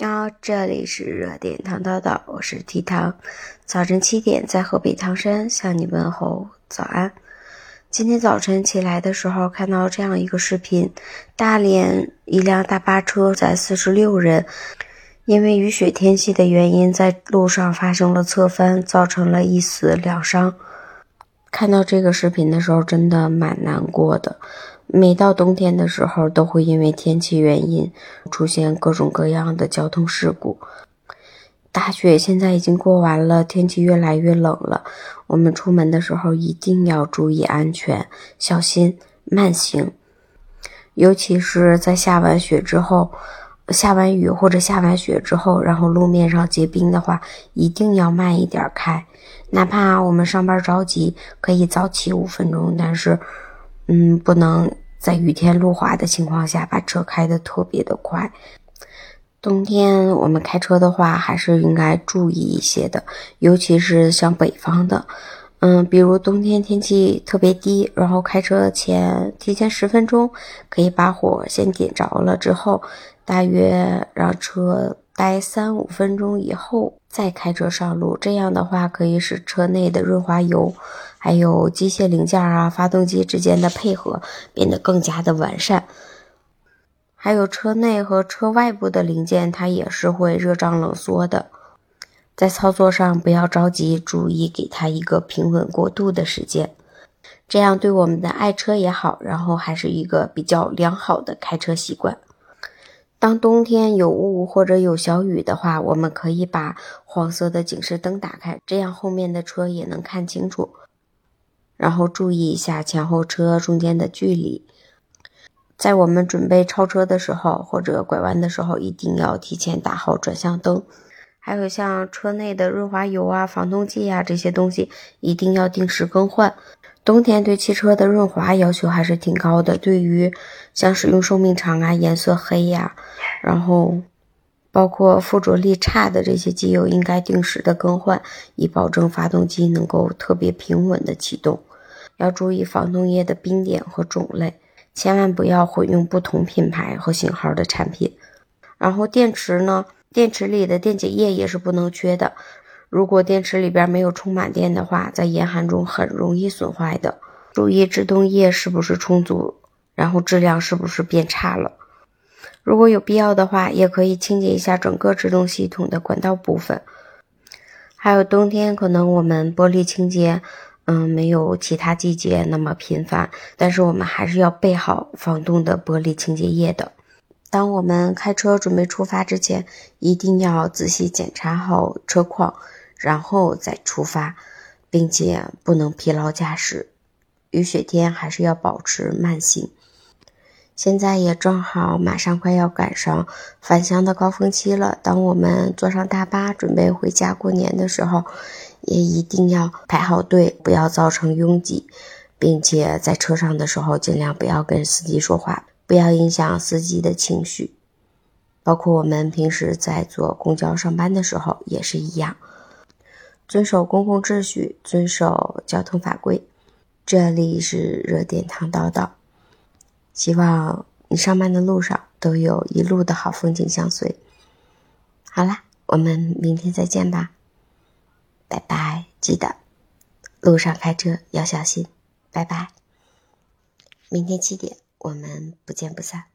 啊，这里是热点糖叨叨，我是提糖。早晨七点，在河北唐山向你问候早安。今天早晨起来的时候，看到这样一个视频：大连一辆大巴车载四十六人，因为雨雪天气的原因，在路上发生了侧翻，造成了一死两伤。看到这个视频的时候，真的蛮难过的。每到冬天的时候，都会因为天气原因出现各种各样的交通事故。大雪现在已经过完了，天气越来越冷了。我们出门的时候一定要注意安全，小心慢行。尤其是在下完雪之后，下完雨或者下完雪之后，然后路面上结冰的话，一定要慢一点开。哪怕我们上班着急，可以早起五分钟，但是。嗯，不能在雨天路滑的情况下把车开得特别的快。冬天我们开车的话，还是应该注意一些的，尤其是像北方的，嗯，比如冬天天气特别低，然后开车前提前十分钟可以把火先点着了，之后大约让车待三五分钟以后再开车上路，这样的话可以使车内的润滑油。还有机械零件啊，发动机之间的配合变得更加的完善。还有车内和车外部的零件，它也是会热胀冷缩的。在操作上不要着急，注意给它一个平稳过渡的时间，这样对我们的爱车也好，然后还是一个比较良好的开车习惯。当冬天有雾或者有小雨的话，我们可以把黄色的警示灯打开，这样后面的车也能看清楚。然后注意一下前后车中间的距离，在我们准备超车的时候或者拐弯的时候，一定要提前打好转向灯。还有像车内的润滑油啊、防冻剂啊这些东西，一定要定时更换。冬天对汽车的润滑要求还是挺高的，对于像使用寿命长啊、颜色黑呀，然后包括附着力差的这些机油，应该定时的更换，以保证发动机能够特别平稳的启动。要注意防冻液的冰点和种类，千万不要混用不同品牌和型号的产品。然后电池呢，电池里的电解液也是不能缺的。如果电池里边没有充满电的话，在严寒中很容易损坏的。注意制动液是不是充足，然后质量是不是变差了。如果有必要的话，也可以清洁一下整个制动系统的管道部分。还有冬天可能我们玻璃清洁。嗯，没有其他季节那么频繁，但是我们还是要备好防冻的玻璃清洁液的。当我们开车准备出发之前，一定要仔细检查好车况，然后再出发，并且不能疲劳驾驶。雨雪天还是要保持慢行。现在也正好马上快要赶上返乡的高峰期了，当我们坐上大巴准备回家过年的时候。也一定要排好队，不要造成拥挤，并且在车上的时候尽量不要跟司机说话，不要影响司机的情绪。包括我们平时在坐公交上班的时候也是一样，遵守公共秩序，遵守交通法规。这里是热点糖叨叨，希望你上班的路上都有一路的好风景相随。好啦，我们明天再见吧。拜拜，记得路上开车要小心。拜拜，明天七点我们不见不散。